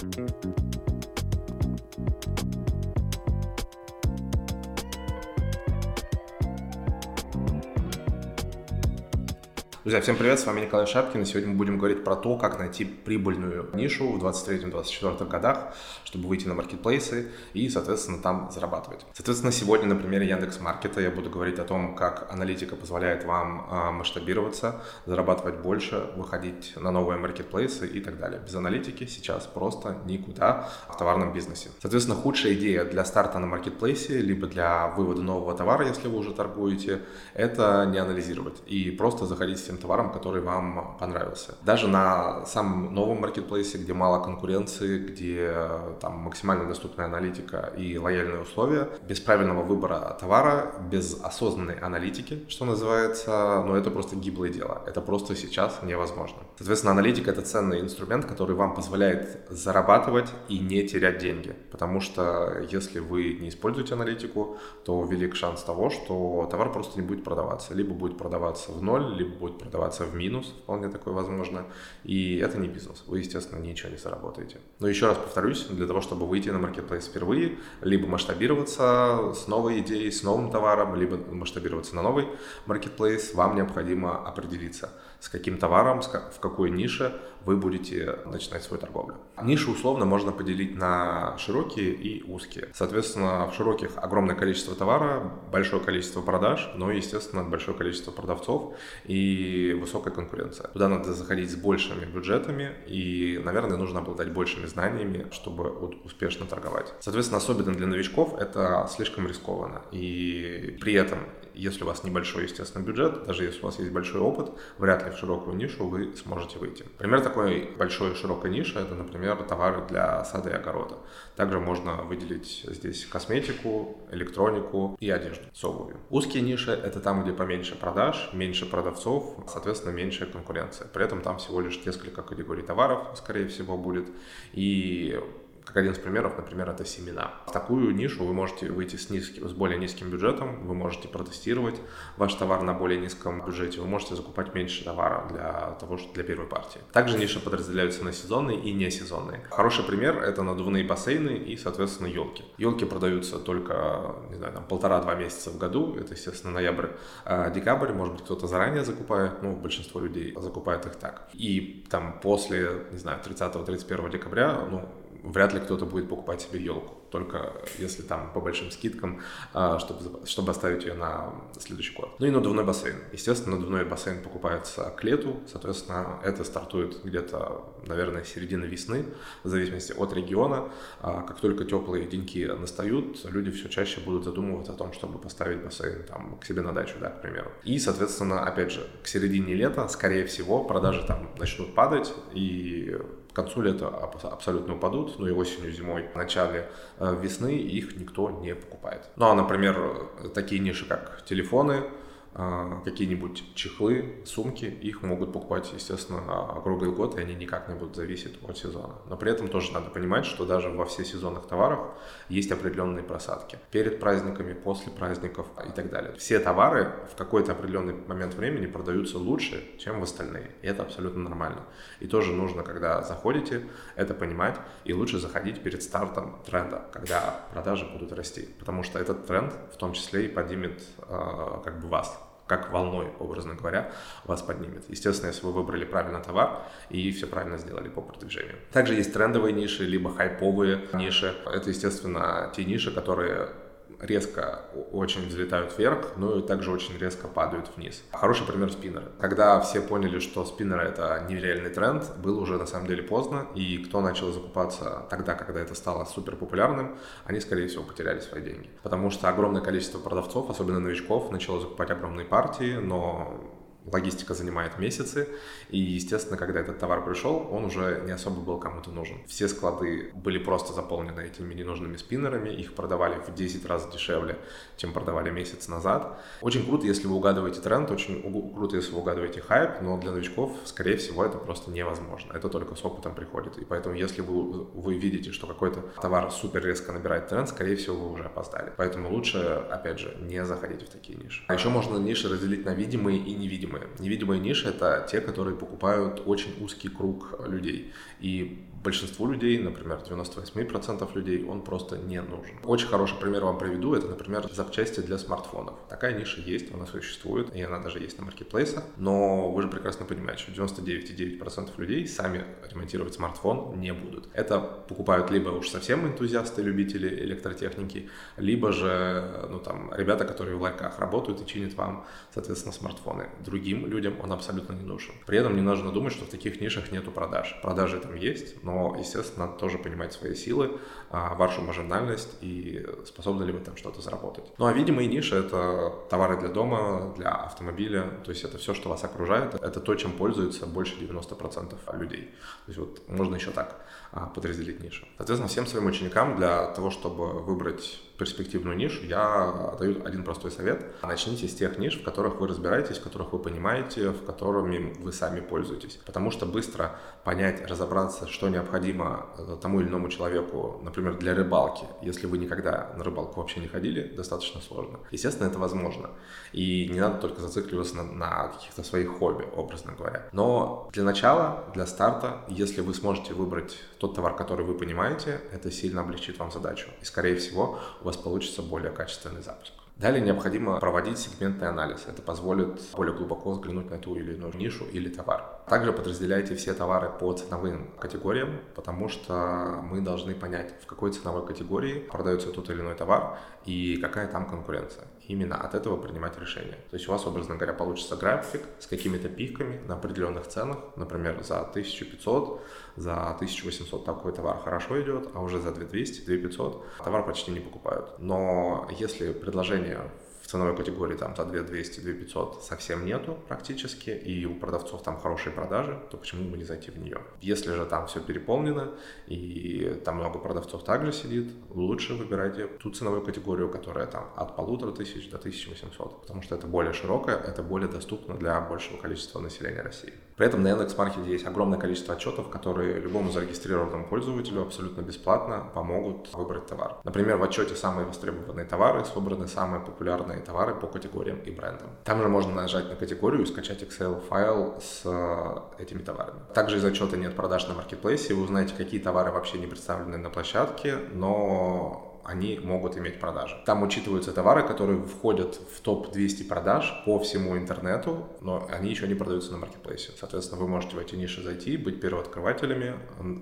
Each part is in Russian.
Thank you. Друзья, всем привет, с вами Николай Шапкин, и сегодня мы будем говорить про то, как найти прибыльную нишу в 23-24 годах, чтобы выйти на маркетплейсы и, соответственно, там зарабатывать. Соответственно, сегодня на примере Яндекс Маркета я буду говорить о том, как аналитика позволяет вам а, масштабироваться, зарабатывать больше, выходить на новые маркетплейсы и так далее. Без аналитики сейчас просто никуда в товарном бизнесе. Соответственно, худшая идея для старта на маркетплейсе, либо для вывода нового товара, если вы уже торгуете, это не анализировать и просто заходить с товаром, который вам понравился. Даже на самом новом маркетплейсе, где мало конкуренции, где там максимально доступная аналитика и лояльные условия, без правильного выбора товара, без осознанной аналитики, что называется, ну это просто гиблое дело. Это просто сейчас невозможно. Соответственно, аналитика — это ценный инструмент, который вам позволяет зарабатывать и не терять деньги. Потому что если вы не используете аналитику, то велик шанс того, что товар просто не будет продаваться. Либо будет продаваться в ноль, либо будет продаваться в минус, вполне такое возможно. И это не бизнес. Вы, естественно, ничего не заработаете. Но еще раз повторюсь, для того, чтобы выйти на маркетплейс впервые, либо масштабироваться с новой идеей, с новым товаром, либо масштабироваться на новый маркетплейс, вам необходимо определиться, с каким товаром, в какой нише вы будете начинать свою торговлю. Ниши условно можно поделить на широкие и узкие. Соответственно, в широких огромное количество товара, большое количество продаж, но, естественно, большое количество продавцов и высокая конкуренция. Туда надо заходить с большими бюджетами и, наверное, нужно обладать большими знаниями, чтобы успешно торговать. Соответственно, особенно для новичков это слишком рискованно. И при этом, если у вас небольшой, естественно, бюджет, даже если у вас есть большой опыт, вряд ли в широкую нишу вы сможете выйти. Пример такой большой широкой ниши, это, например, товары для сада и огорода. Также можно выделить здесь косметику, электронику и одежду с обувью. Узкие ниши — это там, где поменьше продаж, меньше продавцов, соответственно, меньшая конкуренция. При этом там всего лишь несколько категорий товаров, скорее всего, будет. И как один из примеров, например, это семена. В такую нишу вы можете выйти с, низким, с более низким бюджетом, вы можете протестировать ваш товар на более низком бюджете, вы можете закупать меньше товара для того, что для первой партии. Также ниши подразделяются на сезонные и несезонные. Хороший пример — это надувные бассейны и, соответственно, елки. Елки продаются только, не знаю, там полтора-два месяца в году, это, естественно, ноябрь, а декабрь, может быть, кто-то заранее закупает, ну, большинство людей закупает их так. И там после, не знаю, 30-31 декабря, ну, вряд ли кто-то будет покупать себе елку только если там по большим скидкам, а, чтобы, чтобы оставить ее на следующий год. Ну и надувной бассейн. Естественно, надувной бассейн покупается к лету, соответственно, это стартует где-то, наверное, середина весны, в зависимости от региона. А, как только теплые деньки настают, люди все чаще будут задумываться о том, чтобы поставить бассейн там к себе на дачу, да, к примеру. И, соответственно, опять же, к середине лета, скорее всего, продажи там начнут падать, и концу лета абсолютно упадут, ну и осенью, зимой, в начале Э, весны их никто не покупает. Ну а, например, такие ниши, как телефоны, какие-нибудь чехлы, сумки, их могут покупать, естественно, круглый год, и они никак не будут зависеть от сезона. Но при этом тоже надо понимать, что даже во всесезонных товарах есть определенные просадки. Перед праздниками, после праздников и так далее. Все товары в какой-то определенный момент времени продаются лучше, чем в остальные. И это абсолютно нормально. И тоже нужно, когда заходите, это понимать, и лучше заходить перед стартом тренда, когда продажи будут расти. Потому что этот тренд в том числе и поднимет э, как бы вас как волной, образно говоря, вас поднимет. Естественно, если вы выбрали правильно товар и все правильно сделали по продвижению. Также есть трендовые ниши, либо хайповые ниши. Это, естественно, те ниши, которые резко очень взлетают вверх, но и также очень резко падают вниз. Хороший пример спиннеры. Когда все поняли, что спиннеры это нереальный тренд, было уже на самом деле поздно, и кто начал закупаться тогда, когда это стало супер популярным, они, скорее всего, потеряли свои деньги. Потому что огромное количество продавцов, особенно новичков, начало закупать огромные партии, но логистика занимает месяцы, и, естественно, когда этот товар пришел, он уже не особо был кому-то нужен. Все склады были просто заполнены этими ненужными спиннерами, их продавали в 10 раз дешевле, чем продавали месяц назад. Очень круто, если вы угадываете тренд, очень круто, если вы угадываете хайп, но для новичков, скорее всего, это просто невозможно. Это только с опытом приходит. И поэтому, если вы, вы видите, что какой-то товар супер резко набирает тренд, скорее всего, вы уже опоздали. Поэтому лучше, опять же, не заходить в такие ниши. А еще можно ниши разделить на видимые и невидимые невидимые. Невидимые ниши — это те, которые покупают очень узкий круг людей. И большинству людей, например, 98% людей, он просто не нужен. Очень хороший пример вам приведу, это, например, запчасти для смартфонов. Такая ниша есть, она существует, и она даже есть на маркетплейсах, но вы же прекрасно понимаете, что 99,9% людей сами ремонтировать смартфон не будут. Это покупают либо уж совсем энтузиасты, любители электротехники, либо же, ну там, ребята, которые в ларьках работают и чинят вам, соответственно, смартфоны. Другим людям он абсолютно не нужен. При этом не нужно думать, что в таких нишах нету продаж. Продажи там есть, но, естественно, надо тоже понимать свои силы, вашу маржинальность и способны ли вы там что-то заработать. Ну а видимые ниши — это товары для дома, для автомобиля, то есть это все, что вас окружает, это то, чем пользуются больше 90% людей. То есть вот можно еще так а, подразделить нишу. Соответственно, всем своим ученикам для того, чтобы выбрать перспективную нишу, я даю один простой совет. Начните с тех ниш, в которых вы разбираетесь, в которых вы понимаете, в которыми вы сами пользуетесь. Потому что быстро понять, разобраться, что необходимо э, тому или иному человеку, например, для рыбалки, если вы никогда на рыбалку вообще не ходили, достаточно сложно. Естественно, это возможно. И не надо только зацикливаться на, на каких-то своих хобби, образно говоря. Но для начала, для старта, если вы сможете выбрать тот товар, который вы понимаете, это сильно облегчит вам задачу. И, скорее всего, у вас получится более качественный запуск. Далее необходимо проводить сегментный анализ. Это позволит более глубоко взглянуть на ту или иную нишу или товар. Также подразделяйте все товары по ценовым категориям, потому что мы должны понять, в какой ценовой категории продается тот или иной товар и какая там конкуренция. Именно от этого принимать решение. То есть у вас, образно говоря, получится график с какими-то пиками на определенных ценах. Например, за 1500, за 1800 такой товар хорошо идет, а уже за 2200, 2500 товар почти не покупают. Но если предложение ценовой категории там за 2200, 2500 совсем нету практически, и у продавцов там хорошие продажи, то почему бы не зайти в нее? Если же там все переполнено, и там много продавцов также сидит, лучше выбирайте ту ценовую категорию, которая там от полутора тысяч до 1800, потому что это более широкая, это более доступно для большего количества населения России. При этом на Яндекс.Маркете есть огромное количество отчетов, которые любому зарегистрированному пользователю абсолютно бесплатно помогут выбрать товар. Например, в отчете самые востребованные товары собраны самые популярные товары по категориям и брендам. Там же можно нажать на категорию и скачать Excel-файл с э, этими товарами. Также из отчета нет продаж на маркетплейсе, вы узнаете, какие товары вообще не представлены на площадке, но они могут иметь продажи. Там учитываются товары, которые входят в топ-200 продаж по всему интернету, но они еще не продаются на маркетплейсе. Соответственно, вы можете в эти ниши зайти, быть первооткрывателями,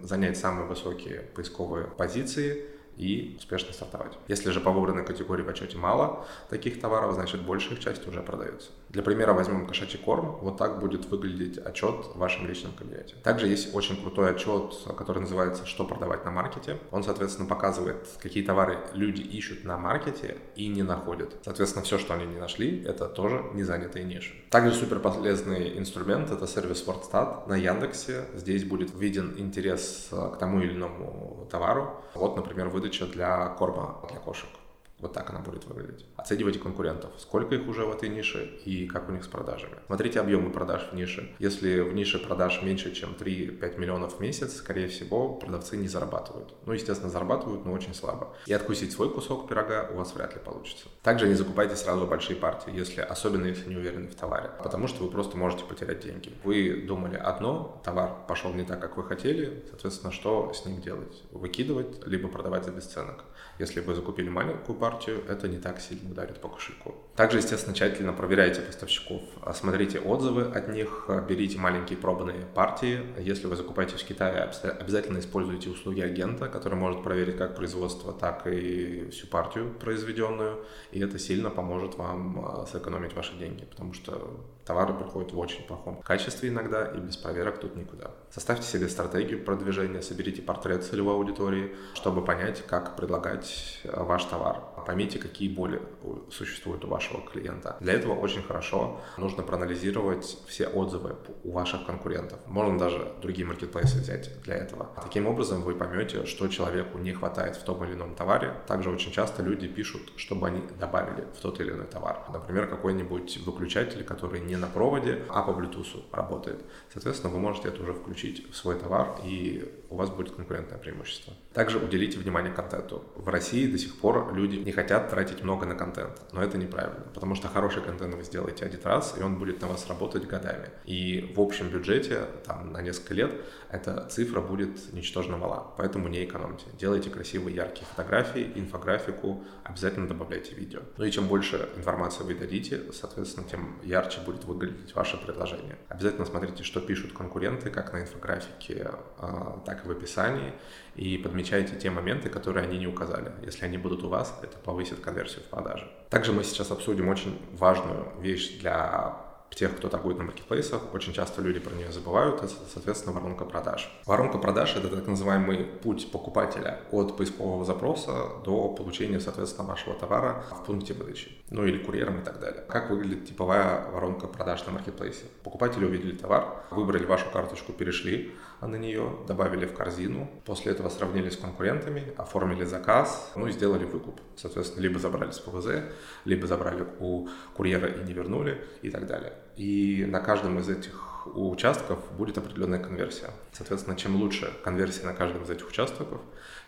занять самые высокие поисковые позиции – и успешно стартовать. Если же по выбранной категории в отчете мало таких товаров, значит большая их часть уже продается. Для примера возьмем кошачий корм. Вот так будет выглядеть отчет в вашем личном кабинете. Также есть очень крутой отчет, который называется «Что продавать на маркете». Он, соответственно, показывает, какие товары люди ищут на маркете и не находят. Соответственно, все, что они не нашли, это тоже не занятые ниши. Также супер полезный инструмент – это сервис WordStat на Яндексе. Здесь будет виден интерес к тому или иному товару. Вот, например, вы выдача для корма для кошек. Вот так она будет выглядеть. Оценивайте конкурентов. Сколько их уже в этой нише и как у них с продажами. Смотрите объемы продаж в нише. Если в нише продаж меньше, чем 3-5 миллионов в месяц, скорее всего, продавцы не зарабатывают. Ну, естественно, зарабатывают, но очень слабо. И откусить свой кусок пирога у вас вряд ли получится. Также не закупайте сразу большие партии, если, особенно если не уверены в товаре. Потому что вы просто можете потерять деньги. Вы думали одно, товар пошел не так, как вы хотели, соответственно, что с ним делать? Выкидывать, либо продавать за бесценок. Если вы закупили маленькую партию, это не так сильно ударит по кошельку. Также, естественно, тщательно проверяйте поставщиков, смотрите отзывы от них, берите маленькие пробные партии. Если вы закупаетесь в Китае, обязательно используйте услуги агента, который может проверить как производство, так и всю партию произведенную, и это сильно поможет вам а, сэкономить ваши деньги, потому что товары приходят в очень плохом качестве иногда, и без проверок тут никуда. Составьте себе стратегию продвижения, соберите портрет целевой аудитории, чтобы понять, как предлагать а, ваш товар. Поймите, какие боли существуют у вашего клиента. Для этого очень хорошо нужно проанализировать все отзывы у ваших конкурентов. Можно даже другие маркетплейсы взять для этого. Таким образом вы поймете, что человеку не хватает в том или ином товаре. Также очень часто люди пишут, чтобы они добавили в тот или иной товар. Например, какой-нибудь выключатель, который не на проводе, а по Bluetooth работает. Соответственно, вы можете это уже включить в свой товар, и у вас будет конкурентное преимущество. Также уделите внимание контенту. В России до сих пор люди не хотят тратить много на контент, но это неправильно, потому что хороший контент вы сделаете один раз, и он будет на вас работать годами. И в общем бюджете, там, на несколько лет, эта цифра будет ничтожно мала, поэтому не экономьте. Делайте красивые, яркие фотографии, инфографику, обязательно добавляйте видео. Ну и чем больше информации вы дадите, соответственно, тем ярче будет выглядеть ваше предложение. Обязательно смотрите, что пишут конкуренты, как на инфографике, а, так и в описании, и подмечайте те моменты, которые они не указали. Если они будут у вас, это повысит конверсию в продаже. Также мы сейчас обсудим очень важную вещь для тех, кто торгует на маркетплейсах, очень часто люди про нее забывают, это, соответственно, воронка продаж. Воронка продаж — это так называемый путь покупателя от поискового запроса до получения, соответственно, вашего товара в пункте выдачи, ну или курьером и так далее. Как выглядит типовая воронка продаж на маркетплейсе? Покупатели увидели товар, выбрали вашу карточку, перешли на нее, добавили в корзину, после этого сравнили с конкурентами, оформили заказ, ну и сделали выкуп. Соответственно, либо забрали с ПВЗ, либо забрали у курьера и не вернули и так далее. И на каждом из этих участков будет определенная конверсия. Соответственно, чем лучше конверсия на каждом из этих участков,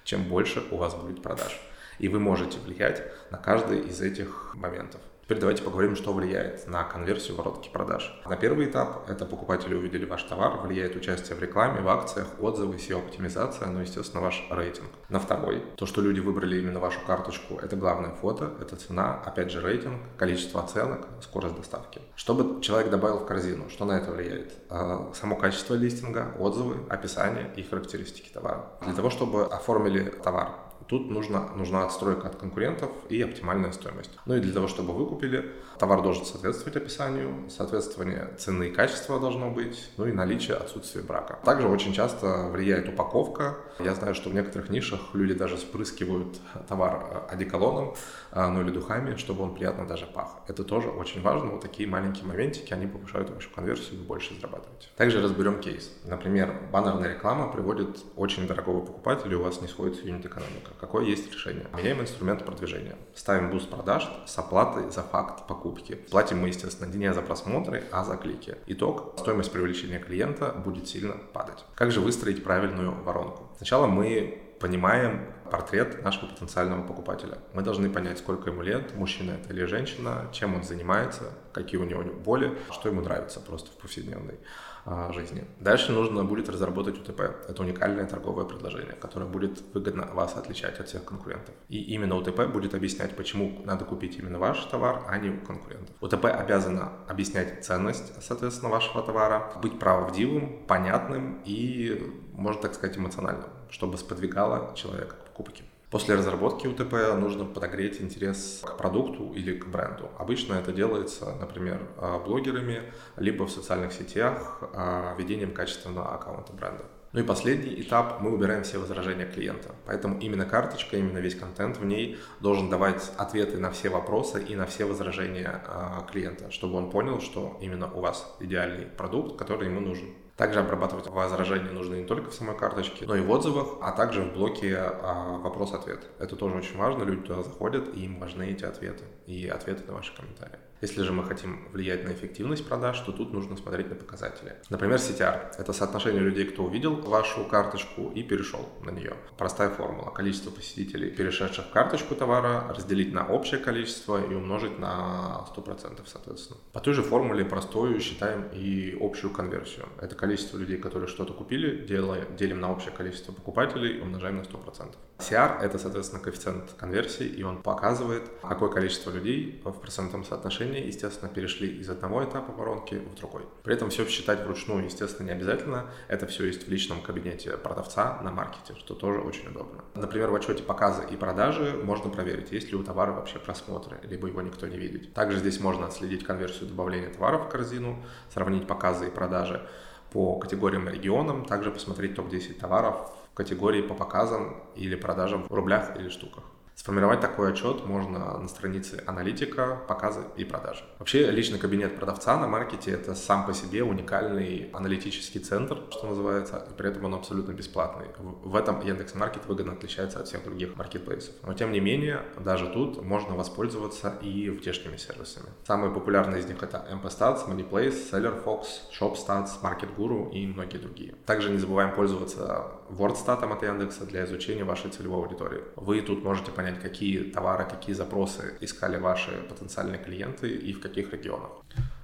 чем больше у вас будет продаж. И вы можете влиять на каждый из этих моментов. Теперь давайте поговорим, что влияет на конверсию воронки продаж. На первый этап это покупатели увидели ваш товар, влияет участие в рекламе, в акциях, отзывы, SEO-оптимизация, ну, естественно, ваш рейтинг. На второй, то, что люди выбрали именно вашу карточку, это главное фото, это цена, опять же рейтинг, количество оценок, скорость доставки. Чтобы человек добавил в корзину, что на это влияет? А, само качество листинга, отзывы, описание и характеристики товара. Для того, чтобы оформили товар, Тут нужна, нужна отстройка от конкурентов и оптимальная стоимость. Ну и для того, чтобы вы купили, товар должен соответствовать описанию, соответствие цены и качества должно быть, ну и наличие отсутствия брака. Также очень часто влияет упаковка. Я знаю, что в некоторых нишах люди даже спрыскивают товар одеколоном, а, ну или духами, чтобы он приятно даже пах. Это тоже очень важно. Вот такие маленькие моментики, они повышают вашу конверсию, вы больше зарабатываете. Также разберем кейс. Например, баннерная реклама приводит очень дорогого покупателя, у вас не сходится юнит-экономика. Какое есть решение? Меняем инструмент продвижения. Ставим буст продаж с оплатой за факт покупки. Платим мы, естественно, не за просмотры, а за клики. Итог. Стоимость привлечения клиента будет сильно падать. Как же выстроить правильную воронку? Сначала мы понимаем портрет нашего потенциального покупателя. Мы должны понять, сколько ему лет, мужчина это или женщина, чем он занимается, какие у него боли, что ему нравится просто в повседневной а, жизни. Дальше нужно будет разработать УТП. Это уникальное торговое предложение, которое будет выгодно вас отличать от всех конкурентов. И именно УТП будет объяснять, почему надо купить именно ваш товар, а не у конкурентов. УТП обязана объяснять ценность, соответственно, вашего товара, быть правдивым, понятным и, можно так сказать, эмоциональным, чтобы сподвигало человека к покупке. После разработки УТП нужно подогреть интерес к продукту или к бренду. Обычно это делается, например, а, блогерами, либо в социальных сетях а, ведением качественного аккаунта бренда. Ну и последний этап, мы убираем все возражения клиента. Поэтому именно карточка, именно весь контент в ней должен давать ответы на все вопросы и на все возражения э, клиента, чтобы он понял, что именно у вас идеальный продукт, который ему нужен. Также обрабатывать возражения нужно не только в самой карточке, но и в отзывах, а также в блоке а, вопрос-ответ. Это тоже очень важно, люди туда заходят, и им важны эти ответы и ответы на ваши комментарии. Если же мы хотим влиять на эффективность продаж, то тут нужно смотреть на показатели. Например, CTR – это соотношение людей, кто увидел вашу карточку и перешел на нее. Простая формула. Количество посетителей, перешедших в карточку товара, разделить на общее количество и умножить на 100%, соответственно. По той же формуле простую считаем и общую конверсию. Это количество людей, которые что-то купили, делим на общее количество покупателей и умножаем на 100%. CR – это, соответственно, коэффициент конверсии, и он показывает, какое количество людей в процентном соотношении, естественно, перешли из одного этапа воронки в другой. При этом все считать вручную, естественно, не обязательно. Это все есть в личном кабинете продавца на маркете, что тоже очень удобно. Например, в отчете показы и продажи можно проверить, есть ли у товара вообще просмотры, либо его никто не видит. Также здесь можно отследить конверсию добавления товаров в корзину, сравнить показы и продажи по категориям и регионам, также посмотреть топ-10 товаров в категории по показам или продажам в рублях или штуках. Сформировать такой отчет можно на странице аналитика, показы и продажи. Вообще, личный кабинет продавца на маркете — это сам по себе уникальный аналитический центр, что называется, и при этом он абсолютно бесплатный. В этом Яндекс.Маркет выгодно отличается от всех других маркетплейсов. Но тем не менее, даже тут можно воспользоваться и внешними сервисами. Самые популярные из них это MP-Stats, MoneyPlace, SellerFox, ShopStats, MarketGuru и многие другие. Также не забываем пользоваться WordStat от Яндекса для изучения вашей целевой аудитории. Вы тут можете понять, какие товары, какие запросы искали ваши потенциальные клиенты и в каких регионах.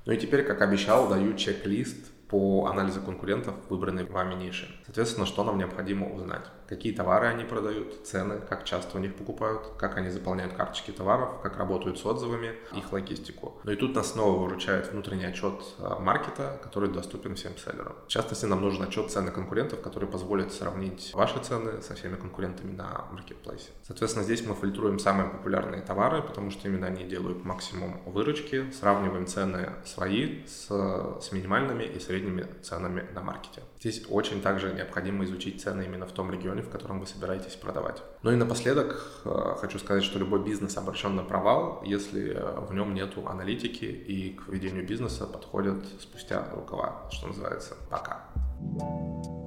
Ну и теперь, как обещал, даю чек-лист по анализу конкурентов выбранной вами ниши. Соответственно, что нам необходимо узнать? Какие товары они продают, цены, как часто у них покупают, как они заполняют карточки товаров, как работают с отзывами, их логистику. Ну и тут нас снова выручает внутренний отчет а, маркета, который доступен всем селлерам. В частности, нам нужен отчет цены конкурентов, который позволит сравнить ваши цены со всеми конкурентами на маркетплейсе. Соответственно, здесь мы фильтруем самые популярные товары, потому что именно они делают максимум выручки, сравниваем цены свои с, с минимальными и средними средними ценами на маркете. Здесь очень также необходимо изучить цены именно в том регионе, в котором вы собираетесь продавать. Ну и напоследок э, хочу сказать, что любой бизнес обращен на провал, если э, в нем нету аналитики и к ведению бизнеса подходят спустя рукава, что называется. Пока. thank you